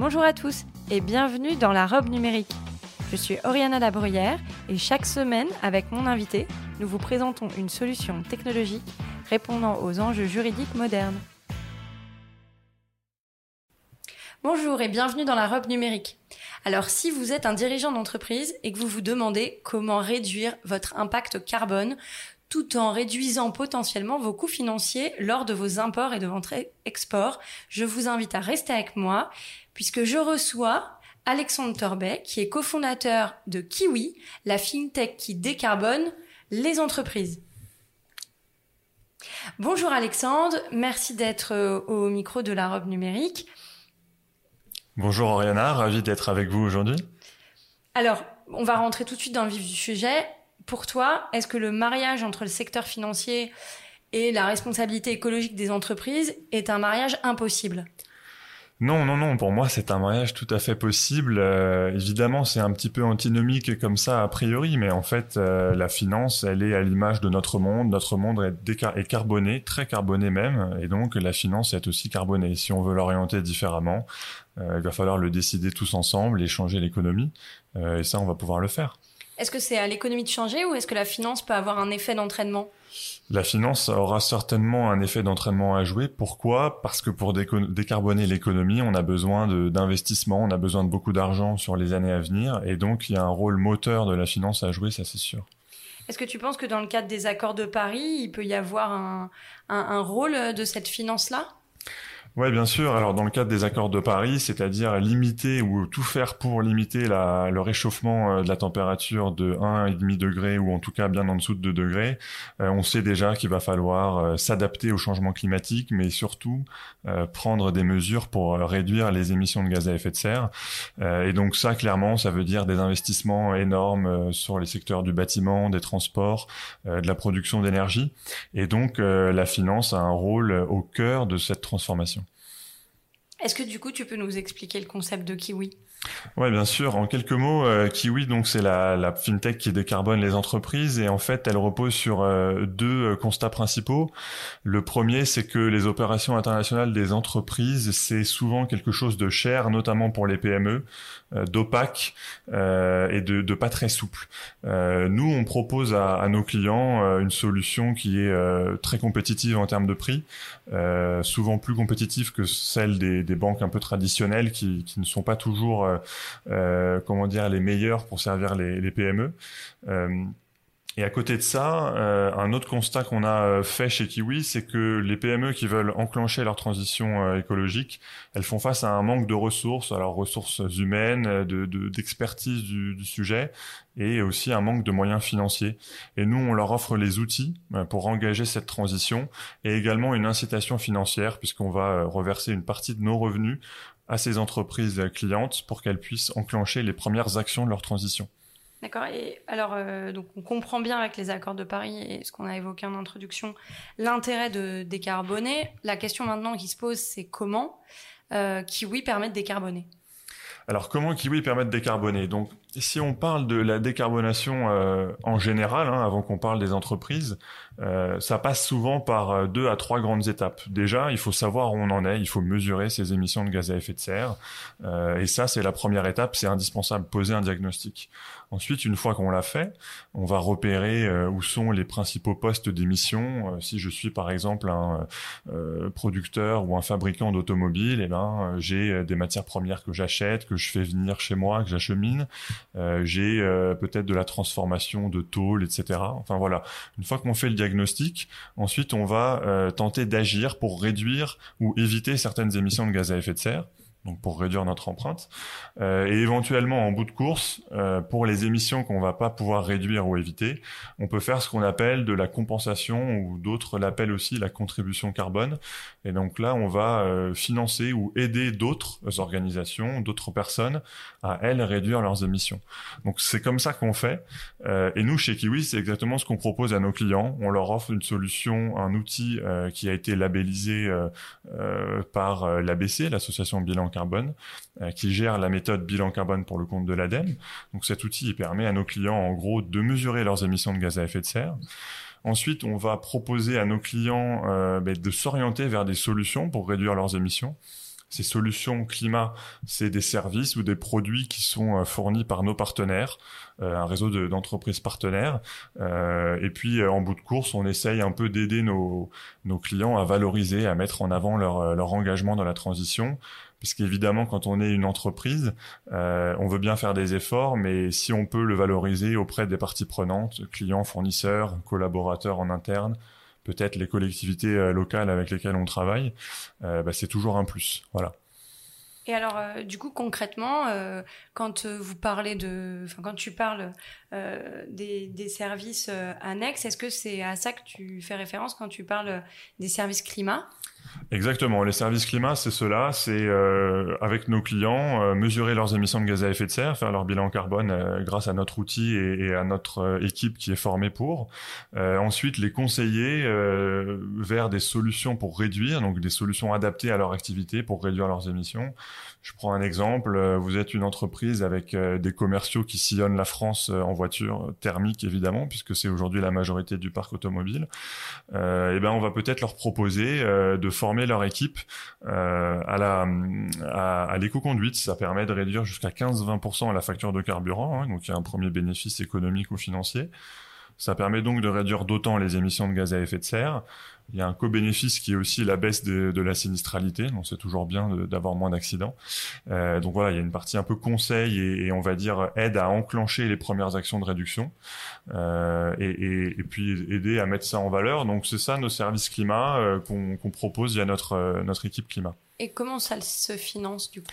Bonjour à tous et bienvenue dans la robe numérique. Je suis Oriana Labruyère et chaque semaine, avec mon invité, nous vous présentons une solution technologique répondant aux enjeux juridiques modernes. Bonjour et bienvenue dans la robe numérique. Alors si vous êtes un dirigeant d'entreprise et que vous vous demandez comment réduire votre impact carbone tout en réduisant potentiellement vos coûts financiers lors de vos imports et de votre export, je vous invite à rester avec moi puisque je reçois Alexandre Torbet, qui est cofondateur de Kiwi, la fintech qui décarbone les entreprises. Bonjour Alexandre, merci d'être euh, au micro de la robe numérique. Bonjour Oriana, ravi d'être avec vous aujourd'hui. Alors, on va rentrer tout de suite dans le vif du sujet. Pour toi, est-ce que le mariage entre le secteur financier et la responsabilité écologique des entreprises est un mariage impossible? Non, non, non. Pour moi, c'est un mariage tout à fait possible. Euh, évidemment, c'est un petit peu antinomique comme ça a priori, mais en fait, euh, la finance, elle est à l'image de notre monde. Notre monde est, carboné, très carboné même, et donc la finance est aussi carbonée. Si on veut l'orienter différemment, euh, il va falloir le décider tous ensemble et changer l'économie. et ça, on va pouvoir le faire. Est-ce que c'est à l'économie de changer ou est-ce que la finance peut avoir un effet d'entraînement? La finance aura certainement un effet d'entraînement à jouer. Pourquoi? Parce que pour décarboner l'économie, on a besoin d'investissement, on a besoin de beaucoup d'argent sur les années à venir, et donc il y a un rôle moteur de la finance à jouer, ça c'est sûr. Est-ce que tu penses que dans le cadre des accords de Paris, il peut y avoir un rôle de cette finance-là? Oui, bien sûr. Alors dans le cadre des accords de Paris, c'est-à-dire limiter ou tout faire pour limiter la, le réchauffement euh, de la température de 1,5 degré ou en tout cas bien en dessous de 2 degrés, euh, on sait déjà qu'il va falloir euh, s'adapter au changement climatique, mais surtout prendre des mesures pour réduire les émissions de gaz à effet de serre. et donc ça, clairement, ça veut dire des investissements énormes sur les secteurs du bâtiment, des transports, de la production d'énergie. Et donc la finance a un rôle au cœur de cette transformation. Est-ce que du coup, tu peux nous expliquer le concept de Kiwi? Ouais, bien sûr. En quelques mots, euh, Kiwi, donc c'est la, la, fintech qui décarbone les entreprises et en fait, elle repose sur euh, deux euh, constats principaux. Le premier, c'est que les opérations internationales des entreprises, c'est souvent quelque chose de cher, notamment pour les PME, d'opaque et de, de, pas très souple. nous, on propose à, à nos clients une solution qui est très compétitive en termes de prix, souvent plus compétitive que celle des, des banques un peu traditionnelles qui, qui ne sont pas toujours euh, euh, comment dire, les meilleurs pour servir les, PME. Euh, et à côté de ça, un autre constat qu'on a fait chez Kiwi, c'est que les PME qui veulent enclencher leur transition écologique, elles font face à un manque de ressources, alors ressources humaines, d'expertise de, du, sujet, et aussi un manque de moyens financiers. Et nous, on leur offre les outils pour engager cette transition, et également une incitation financière, puisqu'on va reverser une partie de nos revenus à ces entreprises clientes pour qu'elles puissent enclencher les premières actions de leur transition. D'accord. Et alors, euh, donc, on comprend bien avec les accords de Paris et ce qu'on a évoqué en introduction, l'intérêt de décarboner. La question maintenant qui se pose, c'est comment euh, Kiwi permet de décarboner? Alors comment Kiwi permet de décarboner? Donc si on parle de la décarbonation euh, en général, hein, avant qu'on parle des entreprises, euh, ça passe souvent par euh, deux à trois grandes étapes. Déjà, il faut savoir où on en est, il faut mesurer ses émissions de gaz à effet de serre, et ça c'est la première étape, c'est indispensable, poser un diagnostic. Ensuite, une fois qu'on l'a fait, on va repérer où sont les principaux postes d'émissions. si je suis par exemple un producteur ou un fabricant d'automobiles, eh ben j'ai des matières premières que j'achète, que je fais venir chez moi, que j'achemine. Euh, j'ai euh, peut-être de la transformation de tôle, etc. Enfin voilà. Une fois qu'on fait le diagnostic, ensuite on va euh, tenter d'agir pour réduire ou éviter certaines émissions de gaz à effet de serre. Donc pour réduire notre empreinte, euh, et éventuellement en bout de course, euh, pour les émissions qu'on va pas pouvoir réduire ou éviter, on peut faire ce qu'on appelle de la compensation ou d'autres l'appellent aussi la contribution carbone. Et donc là, on va euh, financer ou aider d'autres organisations, d'autres personnes à elles réduire leurs émissions. Donc c'est comme ça qu'on fait. et nous chez Kiwi, c'est exactement ce qu'on propose à nos clients. On leur offre une solution, un outil qui a été labellisé par l'ABC, l'association Bilan carbone, euh, qui gère la méthode bilan carbone pour le compte de l'ADEME. Donc cet outil permet à nos clients, en gros, de mesurer leurs émissions de gaz à effet de serre. Ensuite, on va proposer à nos clients euh, ben, de s'orienter vers des solutions pour réduire leurs émissions. Ces solutions climat, c'est des services ou des produits qui sont euh, fournis par nos partenaires, un réseau d'entreprises partenaires. et puis, en bout de course, on essaye un peu d'aider nos, nos clients à valoriser, à mettre en avant leur, leur engagement dans la transition parce qu'évidemment, quand on est une entreprise, euh, on veut bien faire des efforts, mais si on peut le valoriser auprès des parties prenantes, clients, fournisseurs, collaborateurs en interne, peut-être les collectivités euh, locales avec lesquelles on travaille, euh, bah, c'est toujours un plus. Voilà. Et alors, du coup, concrètement, quand vous parlez de, enfin, quand tu parles des, services annexes, est-ce que c'est à ça que tu fais référence quand tu parles des services climat? Exactement. Les services climat, c'est cela. C'est avec nos clients mesurer leurs émissions de gaz à effet de serre, faire leur bilan carbone grâce à notre outil et, et, à notre équipe qui est formée pour. ensuite, les conseiller vers des solutions pour réduire, donc des solutions adaptées à leur activité pour réduire leurs émissions. Je prends un exemple, euh, vous êtes une entreprise avec euh, des commerciaux qui sillonnent la France euh, en voiture thermique évidemment, puisque c'est aujourd'hui la majorité du parc automobile. Euh, et ben on va peut-être leur proposer de former leur équipe à la à, à l'éco-conduite. Ça permet de réduire jusqu'à 15-20% la facture de carburant, hein, donc il y a un premier bénéfice économique ou financier. Ça permet donc de réduire d'autant les émissions de gaz à effet de serre. Il y a un co-bénéfice qui est aussi la baisse de, la sinistralité, donc c'est toujours bien d'avoir moins d'accidents. Euh, donc voilà, il y a une partie un peu conseil et, on va dire aide à enclencher les premières actions de réduction euh, et, puis aider à mettre ça en valeur. Donc c'est ça nos services climat euh, qu'on propose via notre, euh, notre équipe climat. Et comment ça se finance du coup?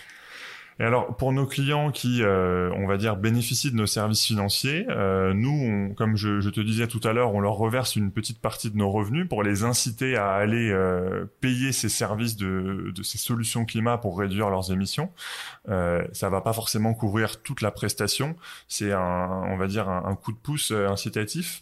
Et alors, pour nos clients qui, euh, on va dire, bénéficient de nos services financiers, euh, nous, on, comme je, je, te disais tout à l'heure, on leur reverse une petite partie de nos revenus pour les inciter à aller euh, payer ces services de, de, ces solutions climat pour réduire leurs émissions. Euh, ça va pas forcément couvrir toute la prestation. C'est un, on va dire, un, coup de pouce euh, incitatif.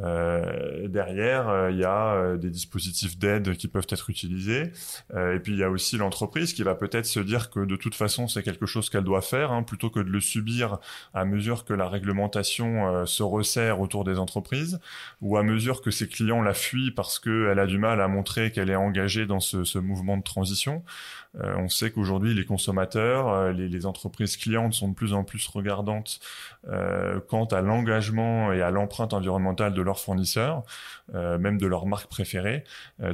Euh, derrière, il y a des dispositifs d'aide qui peuvent être utilisés. et puis, il y a aussi l'entreprise qui va peut-être se dire que de toute façon, c'est quelque quelque chose qu'elle doit faire, hein, plutôt que de le subir à mesure que la réglementation euh, se resserre autour des entreprises, ou à mesure que ses clients la fuient parce qu'elle a du mal à montrer qu'elle est engagée dans ce, ce mouvement de transition. Euh, on sait qu'aujourd'hui, les consommateurs, euh, les, les, entreprises clientes sont de plus en plus regardantes euh, quant à l'engagement et à l'empreinte environnementale de leurs fournisseurs, même de leurs marques préférées.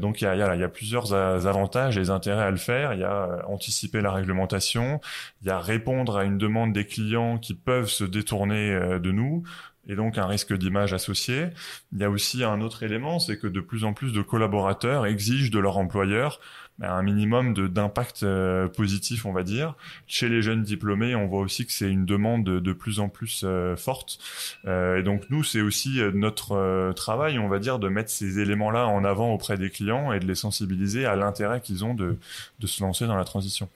donc, il y a, y, a, y a, plusieurs avantages et intérêts à le faire. Il y a anticiper la réglementation, il y a répondre à une demande des clients qui peuvent se détourner de nous et donc un risque d'image associé. Il y a aussi un autre élément, c'est que de plus en plus de collaborateurs exigent de leur employeur un minimum d'impact euh, positif, on va dire. Chez les jeunes diplômés, on voit aussi que c'est une demande de, de, plus en plus euh, forte. Euh, et donc nous, c'est aussi notre travail, on va dire, de mettre ces éléments-là en avant auprès des clients et de les sensibiliser à l'intérêt qu'ils ont de, de, se lancer dans la transition.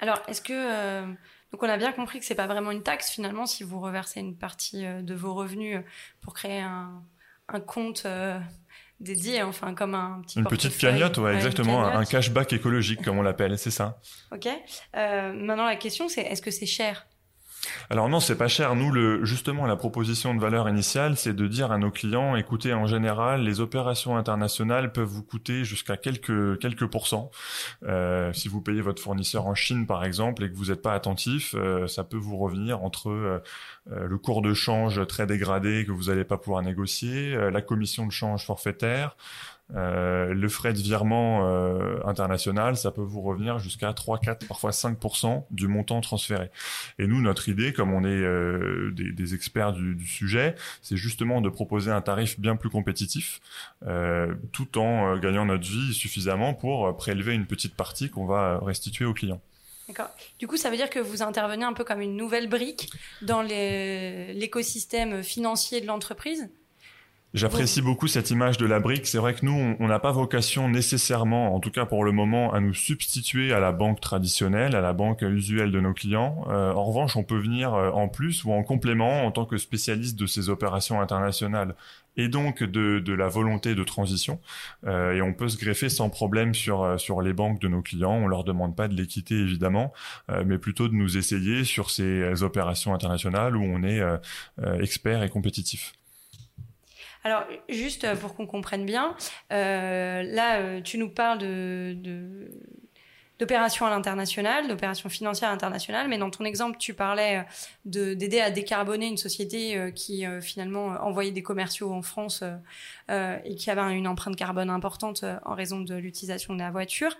Alors, est-ce que donc on a bien compris que c'est pas vraiment une taxe finalement si vous reversez une partie de vos revenus pour créer un, un compte dédié, enfin comme un petit Une petite cagnotte, ouais, exactement, un cashback écologique comme on l'appelle, c'est ça. Ok. Euh, maintenant la question c'est est-ce que c'est cher? Alors non, c'est pas cher. Nous, le, justement, la proposition de valeur initiale, c'est de dire à nos clients, écoutez, en général, les opérations internationales peuvent vous coûter jusqu'à quelques quelques pourcents. Euh, si vous payez votre fournisseur en Chine, par exemple, et que vous n'êtes pas attentif, euh, ça peut vous revenir entre euh, euh le cours de change très dégradé que vous n'allez pas pouvoir négocier, la commission de change forfaitaire, euh, le frais de virement euh, international, ça peut vous revenir jusqu'à 3, 4, parfois 5% du montant transféré. Et nous, notre idée, comme on est euh, des, des, experts du, du sujet, c'est justement de proposer un tarif bien plus compétitif, tout en gagnant notre vie suffisamment pour prélever une petite partie qu'on va restituer aux clients. D'accord. Du coup, ça veut dire que vous intervenez un peu comme une nouvelle brique dans l'écosystème financier de l'entreprise? J'apprécie beaucoup cette image de la brique. C'est vrai que nous, on n'a pas vocation nécessairement, en tout cas pour le moment, à nous substituer à la banque traditionnelle, à la banque usuelle de nos clients. Euh, en revanche, on peut venir euh, en plus ou en complément en tant que spécialiste de ces opérations internationales et donc de, de la volonté de transition. Euh, et on peut se greffer sans problème sur, euh, sur les banques de nos clients. On leur demande pas de les quitter évidemment, euh, mais plutôt de nous essayer sur ces opérations internationales où on est euh, expert et compétitif. Alors, juste pour qu'on comprenne bien, euh, là, tu nous parles d'opérations à l'international, d'opérations financières internationales. Mais dans ton exemple, tu parlais euh, de, d'aider à décarboner une société euh, qui euh, finalement envoyait des commerciaux en France et qui avait une empreinte carbone importante en raison de l'utilisation de la voiture.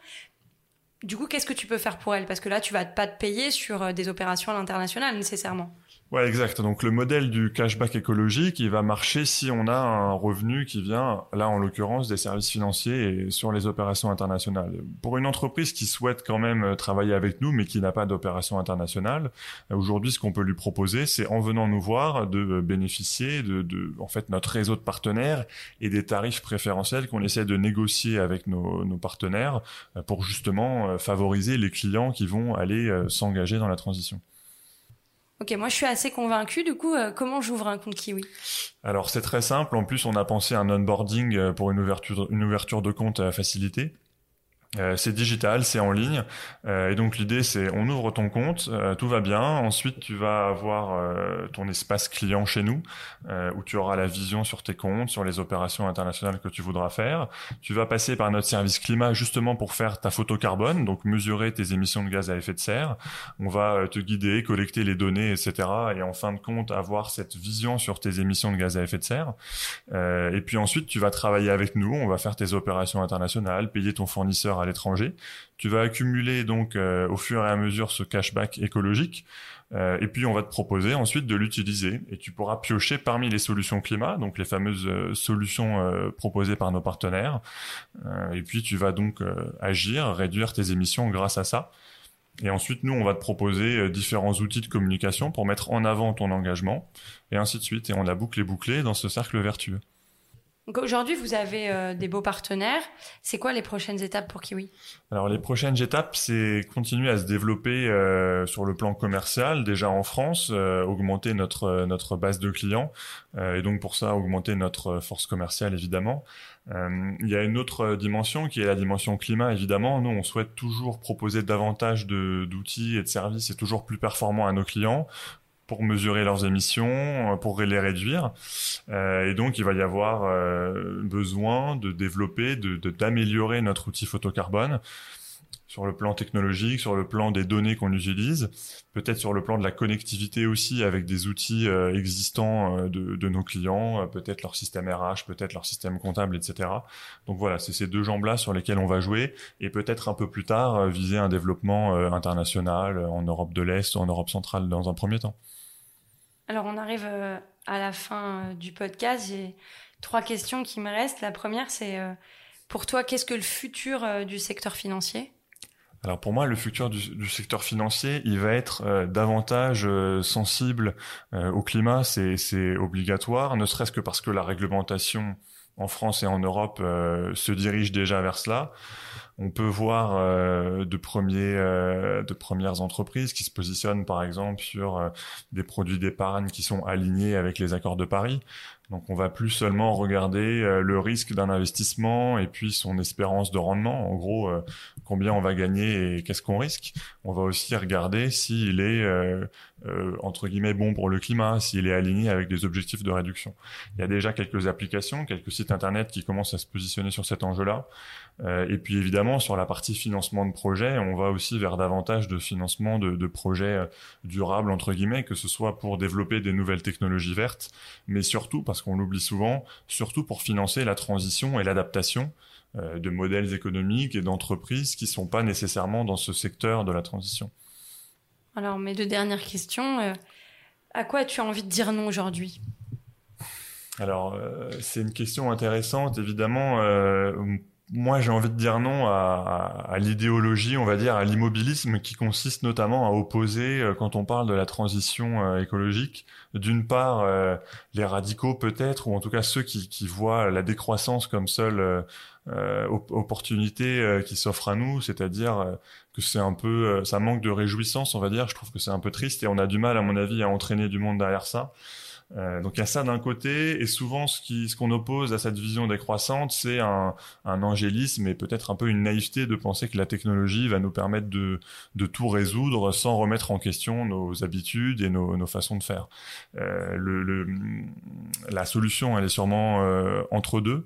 Du coup, qu'est-ce que tu peux faire pour elle? Parce que là, tu vas pas te payer sur des opérations à l'international nécessairement. Ouais, exact. Donc le modèle du cashback écologique, il va marcher si on a un revenu qui vient, là en l'occurrence, des services financiers et sur les opérations internationales. Pour une entreprise qui souhaite quand même euh, travailler avec nous, mais qui n'a pas d'opération internationale, euh, aujourd'hui, ce qu'on peut lui proposer, c'est en venant nous voir de bénéficier de, en fait, notre réseau de partenaires et des tarifs préférentiels qu'on essaie de négocier avec nos, nos partenaires euh, pour justement favoriser les clients qui vont aller s'engager dans la transition. Ok, moi je suis assez convaincu. Du coup, euh, comment j'ouvre un compte Kiwi? Alors c'est très simple. En plus, on a pensé à un onboarding euh, pour une ouverture, une ouverture de compte facilitée. Euh, c'est digital, c'est en ligne, euh, et donc l'idée c'est on ouvre ton compte, euh, tout va bien. Ensuite, tu vas avoir ton espace client chez nous, où tu auras la vision sur tes comptes, sur les opérations internationales que tu voudras faire. Tu vas passer par notre service climat justement pour faire ta photo carbone, donc mesurer tes émissions de gaz à effet de serre. On va te guider, collecter les données, etc. Et en fin de compte, avoir cette vision sur tes émissions de gaz à effet de serre. et puis ensuite, tu vas travailler avec nous. On va faire tes opérations internationales, payer ton fournisseur à l'étranger. Tu vas accumuler donc euh, au fur et à mesure ce cashback écologique. Euh, et puis on va te proposer ensuite de l'utiliser et tu pourras piocher parmi les solutions climat, donc les fameuses euh, solutions proposées par nos partenaires. et puis tu vas donc agir, réduire tes émissions grâce à ça. Et ensuite, nous, on va te proposer différents outils de communication pour mettre en avant ton engagement, et ainsi de suite. Et on a bouclé bouclé dans ce cercle vertueux. Aujourd'hui, vous avez euh, des beaux partenaires. C'est quoi les prochaines étapes pour Kiwi? Alors les prochaines étapes, c'est continuer à se développer euh, sur le plan commercial, déjà en France, euh, augmenter notre notre base de clients et donc pour ça augmenter notre force commerciale évidemment. il y a une autre dimension qui est la dimension climat évidemment. Nous, on souhaite toujours proposer davantage d'outils et de services et toujours plus performants à nos clients pour mesurer leurs émissions, euh, pour les réduire. Euh, et donc, il va y avoir euh, besoin de développer, de d'améliorer notre outil photocarbone sur le plan technologique, sur le plan des données qu'on utilise, peut-être sur le plan de la connectivité aussi avec des outils existants de, de, nos clients, peut-être leur système RH, peut-être leur système comptable, etc. Donc voilà, c'est ces deux jambes-là sur lesquelles on va jouer et peut-être un peu plus tard viser un développement international en Europe de l'Est en Europe centrale dans un premier temps. Alors, on arrive euh, à la fin euh, du podcast. J'ai trois questions qui me restent. La première, c'est euh, pour toi, qu'est-ce que le futur du secteur financier? Alors pour moi, le futur du, secteur financier, il va être davantage sensible au climat, c'est obligatoire, ne serait-ce que parce que la réglementation en France et en Europe se dirige déjà vers cela. On peut voir euh, de premiers, euh, de premières entreprises qui se positionnent par exemple sur euh, des produits d'épargne qui sont alignés avec les accords de Paris. Donc on va plus seulement regarder le risque d'un investissement et puis son espérance de rendement. En gros, combien on va gagner et qu'est-ce qu'on risque. On va aussi regarder s'il est euh, euh, entre guillemets bon pour le climat, s'il est aligné avec des objectifs de réduction. Il y a déjà quelques applications, quelques sites internet qui commencent à se positionner sur cet enjeu-là. Euh, et puis évidemment sur la partie financement de projet, on va aussi vers davantage de financement de, de projets euh, durables entre guillemets, que ce soit pour développer des nouvelles technologies vertes, mais surtout parce qu'on l'oublie souvent, surtout pour financer la transition et l'adaptation euh, de modèles économiques et d'entreprises qui sont pas nécessairement dans ce secteur de la transition. Alors, mes deux dernières questions. Euh, à quoi as-tu envie de dire non aujourd'hui? Alors, euh, c'est une question intéressante. Évidemment, euh, moi, j'ai envie de dire non à, l'idéologie, on va dire, à l'immobilisme qui consiste notamment à opposer, euh, quand on parle de la transition euh, écologique, d'une part, euh, les radicaux peut-être, ou en tout cas ceux qui, qui voient la décroissance comme seule opportunité qui s'offre à nous, c'est-à-dire que c'est un peu, ça manque de réjouissance, on va dire. Je trouve que c'est un peu triste et on a du mal, à mon avis, à entraîner du monde derrière ça. Euh, donc il y a ça d'un côté, et souvent ce qui ce qu'on oppose à cette vision décroissante, c'est un, un angélisme et peut-être un peu une naïveté de penser que la technologie va nous permettre de, de tout résoudre sans remettre en question nos habitudes et nos, nos façons de faire. Euh, le, le, la solution, elle est sûrement euh, entre deux.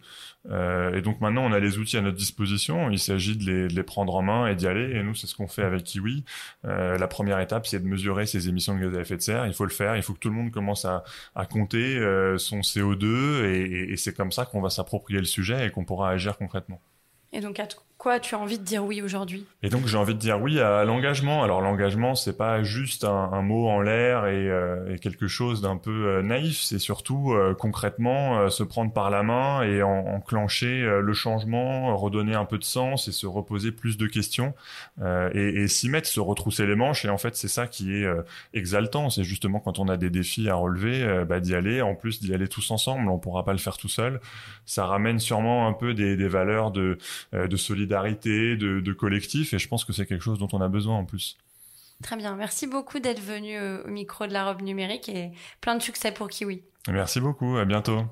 Euh, et donc maintenant, on a les outils à notre disposition. Il s'agit de les, de les, prendre en main et d'y aller. Et nous, c'est ce qu'on fait avec Kiwi. Euh, la première étape, c'est de mesurer ses émissions de gaz à effet de serre. Il faut le faire. Il faut que tout le monde commence à, à compter euh, son CO2. Et, c'est comme ça qu'on va s'approprier le sujet et qu'on pourra agir concrètement. Et donc, à tu as envie de dire oui aujourd'hui? Et donc j'ai envie de dire oui à l'engagement. Alors l'engagement, c'est pas juste un, mot en l'air et, euh, et, quelque chose d'un peu euh, naïf. C'est surtout euh, concrètement se prendre par la main et en, enclencher le changement, redonner un peu de sens et se reposer plus de questions et, s'y mettre, se retrousser les manches. Et en fait, c'est ça qui est exaltant. C'est justement quand on a des défis à relever, bah, d'y aller. En plus d'y aller tous ensemble, on pourra pas le faire tout seul. Ça ramène sûrement un peu des, valeurs de solidarité solidarité, de, de collectif, et je pense que c'est quelque chose dont on a besoin en plus. Très bien, merci beaucoup d'être venu au micro de la robe numérique et plein de succès pour Kiwi. Merci beaucoup, à bientôt.